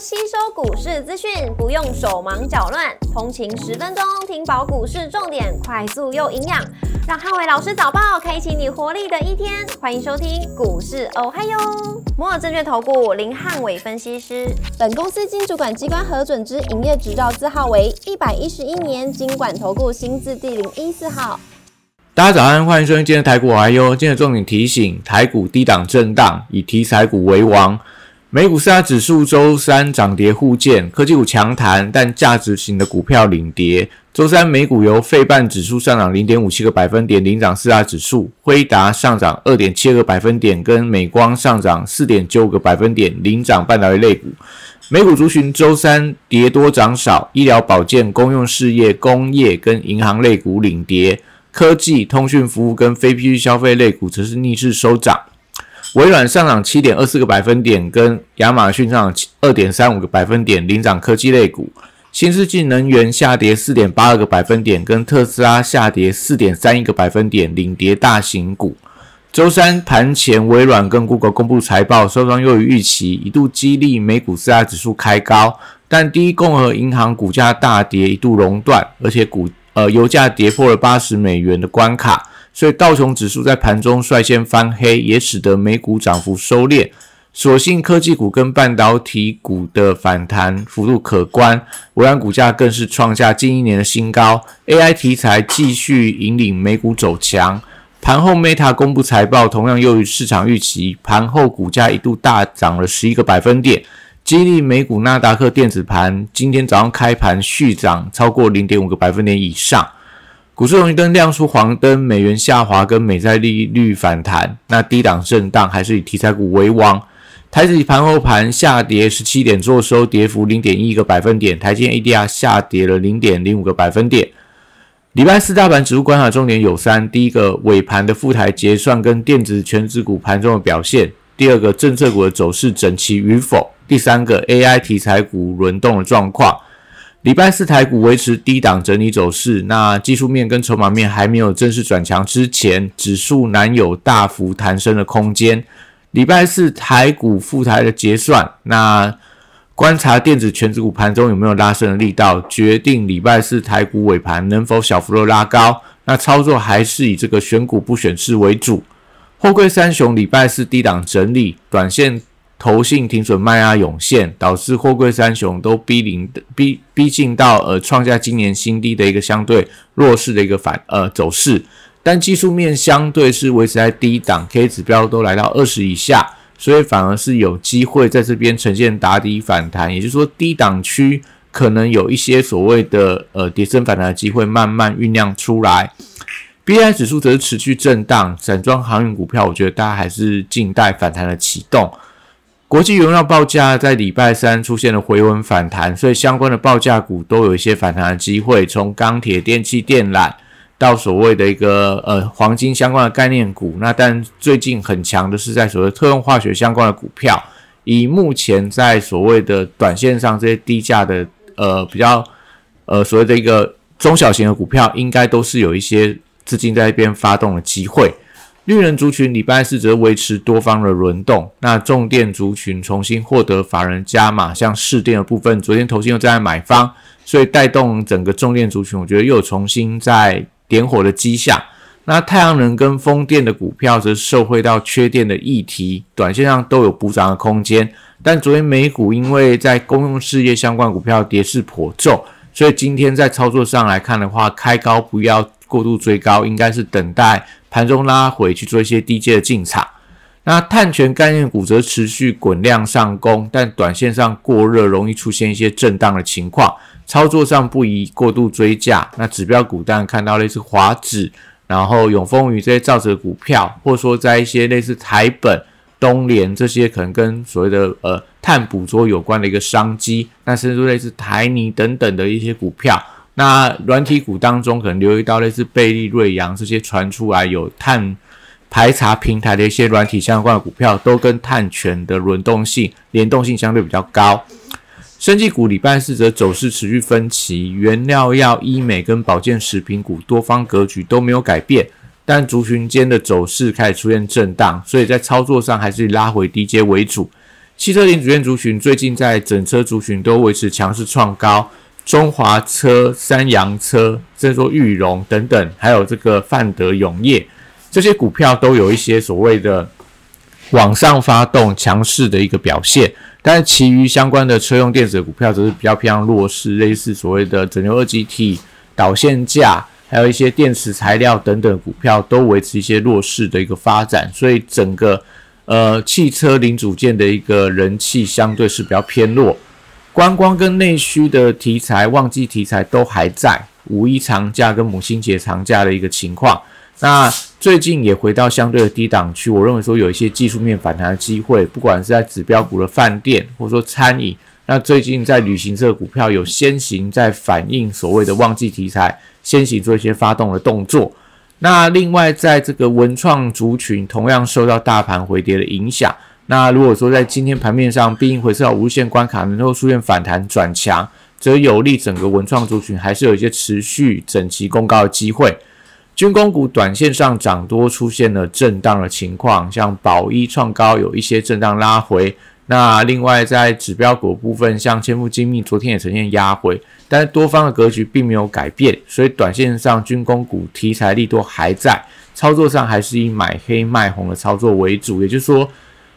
吸收股市资讯，不用手忙脚乱，通勤十分钟听饱股市重点，快速又营养，让汉伟老师早报开启你活力的一天。欢迎收听股市哦嗨哟，摩尔证券投顾林汉伟分析师，本公司经主管机关核准之营业执照字号为一百一十一年经管投顾新字第零一四号。大家早安，欢迎收听今天的台股哦嗨哟。今天的重点提醒：台股低档震荡，以题材股为王。美股四大指数周三涨跌互见，科技股强弹，但价值型的股票领跌。周三美股由费半指数上涨零点五七个百分点领涨四大指数，辉达上涨二点七个百分点，跟美光上涨四点九个百分点领涨半导体类股。美股族群周三跌多涨少，医疗保健、公用事业、工业跟银行类股领跌，科技、通讯服务跟非必需消费类股则是逆势收涨。微软上涨七点二四个百分点，跟亚马逊上涨二点三五个百分点领涨科技类股。新世纪能源下跌四点八二个百分点，跟特斯拉下跌四点三一个百分点领跌大型股。周三盘前，微软跟 Google 公布财报，收双优于预期，一度激励美股四大指数开高。但第一共和银行股价大跌，一度熔断，而且股呃油价跌破了八十美元的关卡。所以道琼指数在盘中率先翻黑，也使得美股涨幅收敛。所幸科技股跟半导体股的反弹幅度可观，微软股价更是创下近一年的新高。AI 题材继续引领美股走强。盘后 Meta 公布财报，同样优于市场预期，盘后股价一度大涨了十一个百分点，激励美股纳达克电子盘今天早上开盘续涨超过零点五个百分点以上。股市红绿灯亮出黄灯，美元下滑跟美债利率反弹，那低档震荡还是以题材股为王。台指盘后盘下跌十七点，做收跌幅零点一个百分点。台积 ADR 下跌了零点零五个百分点。礼拜四大盘指数观察重点有三：第一个尾盘的复台结算跟电子全指股盘中的表现；第二个政策股的走势整齐与否；第三个 AI 题材股轮动的状况。礼拜四台股维持低档整理走势，那技术面跟筹码面还没有正式转强之前，指数难有大幅弹升的空间。礼拜四台股复台的结算，那观察电子全指股盘中有没有拉升的力道，决定礼拜四台股尾盘能否小幅度拉高。那操作还是以这个选股不选市为主。货柜三雄礼拜四低档整理，短线。投信停损卖压涌现，导致货柜三雄都逼临逼逼近到呃创下今年新低的一个相对弱势的一个反呃走势，但技术面相对是维持在低档，K 指标都来到二十以下，所以反而是有机会在这边呈现打底反弹，也就是说低档区可能有一些所谓的呃跌升反弹的机会慢慢酝酿出来。B I 指数则是持续震荡，散装航运股票，我觉得大家还是静待反弹的启动。国际原料报价在礼拜三出现了回稳反弹，所以相关的报价股都有一些反弹的机会。从钢铁、电器、电缆到所谓的一个呃黄金相关的概念股，那但最近很强的是在所谓特用化学相关的股票。以目前在所谓的短线上这些低价的呃比较呃所谓的一个中小型的股票，应该都是有一些资金在一边发动的机会。绿人族群礼拜四则维持多方的轮动，那重电族群重新获得法人加码，像市电的部分，昨天投信又在买方，所以带动整个重电族群，我觉得又重新在点火的迹象。那太阳能跟风电的股票则受惠到缺电的议题，短线上都有补涨的空间。但昨天美股因为在公用事业相关股票跌势颇重，所以今天在操作上来看的话，开高不要过度追高，应该是等待。盘中拉回去做一些低阶的进场，那碳权概念股则持续滚量上攻，但短线上过热，容易出现一些震荡的情况。操作上不宜过度追价。那指标股当然看到类似华指，然后永丰余这些造纸股票，或者说在一些类似台本、东联这些可能跟所谓的呃碳捕捉有关的一个商机，那甚至类似台泥等等的一些股票。那软体股当中，可能留意到类似贝利、瑞阳这些传出来有碳排查平台的一些软体相关的股票，都跟碳权的轮动性、联动性相对比较高。生技股礼拜四则走势持续分歧，原料药、医美跟保健食品股多方格局都没有改变，但族群间的走势开始出现震荡，所以在操作上还是拉回低阶为主。汽车零组件族群最近在整车族群都维持强势创高，中华车、三洋车，甚至说裕隆等等，还有这个范德永业这些股票都有一些所谓的往上发动强势的一个表现，但是其余相关的车用电子的股票则是比较偏向弱势，类似所谓的整流二极体、导线架，还有一些电池材料等等股票都维持一些弱势的一个发展，所以整个。呃，汽车零组件的一个人气相对是比较偏弱，观光跟内需的题材、旺季题材都还在，五一长假跟母亲节长假的一个情况，那最近也回到相对的低档区，我认为说有一些技术面反弹的机会，不管是在指标股的饭店或者说餐饮，那最近在旅行社股票有先行在反映所谓的旺季题材，先行做一些发动的动作。那另外，在这个文创族群同样受到大盘回跌的影响。那如果说在今天盘面上，毕竟回撤到无限关卡，能够出现反弹转强，则有利整个文创族群还是有一些持续整齐攻高的机会。军工股短线上涨多出现了震荡的情况，像宝一创高有一些震荡拉回。那另外在指标股部分，像千富精密昨天也呈现压回。但是多方的格局并没有改变，所以短线上军工股题材力都还在，操作上还是以买黑卖红的操作为主。也就是说，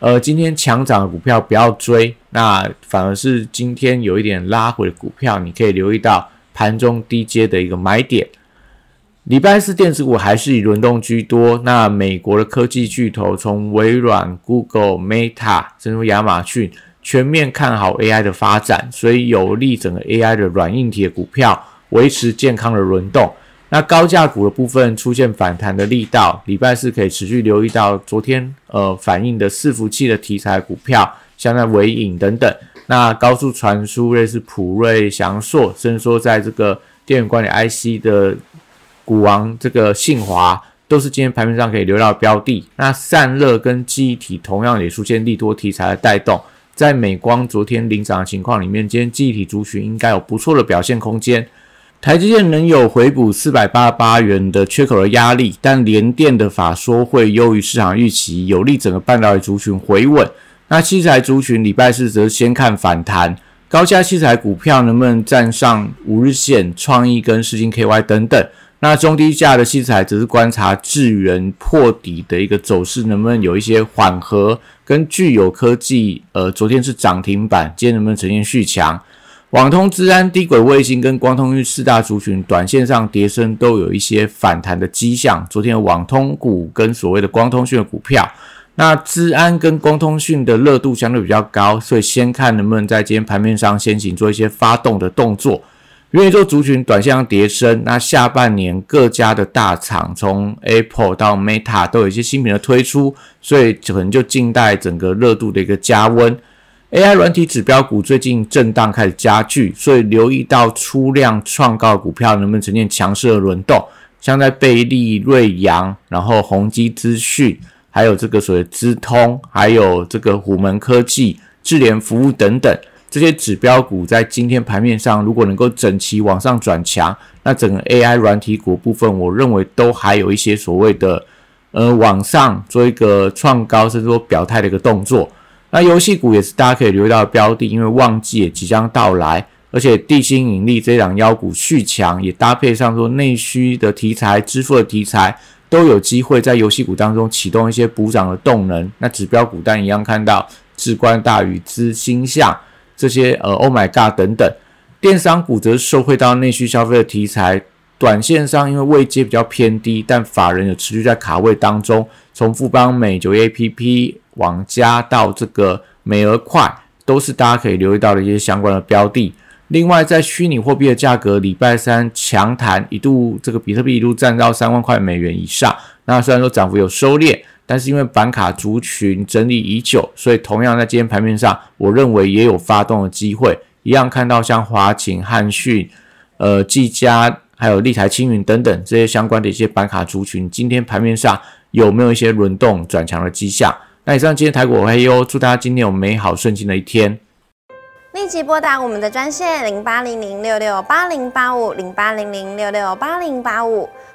呃，今天强涨的股票不要追，那反而是今天有一点拉回的股票，你可以留意到盘中低阶的一个买点。礼拜四电子股还是以轮动居多，那美国的科技巨头从微软、Google、Meta，甚至亚马逊。全面看好 AI 的发展，所以有利整个 AI 的软硬体股票维持健康的轮动。那高价股的部分出现反弹的力道，礼拜四可以持续留意到昨天呃反映的伺服器的题材股票，像在微影等等。那高速传输类似普瑞、翔硕，甚至说在这个电源管理 IC 的股王这个信华，都是今天盘面上可以留到标的。那散热跟记忆体同样也出现利多题材的带动。在美光昨天领涨的情况里面，今天记忆体族群应该有不错的表现空间。台积电能有回补四百八十八元的缺口的压力，但联电的法说会优于市场预期，有利整个半导体族群回稳。那器材族群礼拜四则先看反弹，高价器材股票能不能站上五日线？创意跟世金 KY 等等。那中低价的器材则是观察智源破底的一个走势，能不能有一些缓和？跟具有科技，呃，昨天是涨停板，今天能不能呈现续强？网通、资安、低轨卫星跟光通讯四大族群，短线上跌升都有一些反弹的迹象。昨天网通股跟所谓的光通讯的股票，那资安跟光通讯的热度相对比较高，所以先看能不能在今天盘面上先行做一些发动的动作。元宇宙族群短线上跌升，那下半年各家的大厂，从 Apple 到 Meta 都有一些新品的推出，所以可能就静待整个热度的一个加温。AI 软体指标股最近震荡开始加剧，所以留意到出量创高股票能不能呈现强势的轮动，像在贝利、瑞阳，然后宏基资讯，还有这个所谓资通，还有这个虎门科技、智联服务等等。这些指标股在今天盘面上，如果能够整齐往上转强，那整个 AI 软体股部分，我认为都还有一些所谓的呃往上做一个创高，甚至说表态的一个动作。那游戏股也是大家可以留意到的标的，因为旺季也即将到来，而且地心引力这档妖股续强，也搭配上说内需的题材、支付的题材，都有机会在游戏股当中启动一些补涨的动能。那指标股但一样看到至关大宇、资星象。这些呃，Oh my God 等等，电商股则受惠到内需消费的题材，短线上因为位阶比较偏低，但法人有持续在卡位当中，从富邦美、九 A P P、网加到这个美而快，都是大家可以留意到的一些相关的标的。另外，在虚拟货币的价格，礼拜三强弹，一度这个比特币一度站到三万块美元以上，那虽然说涨幅有收敛。但是因为板卡族群整理已久，所以同样在今天盘面上，我认为也有发动的机会。一样看到像华勤、汉讯、呃、技嘉，还有立台青云等等这些相关的一些板卡族群，今天盘面上有没有一些轮动转强的迹象？那以上今天台股我黑优，祝大家今天有美好顺心的一天。立即拨打我们的专线零八零零六六八零八五零八零零六六八零八五。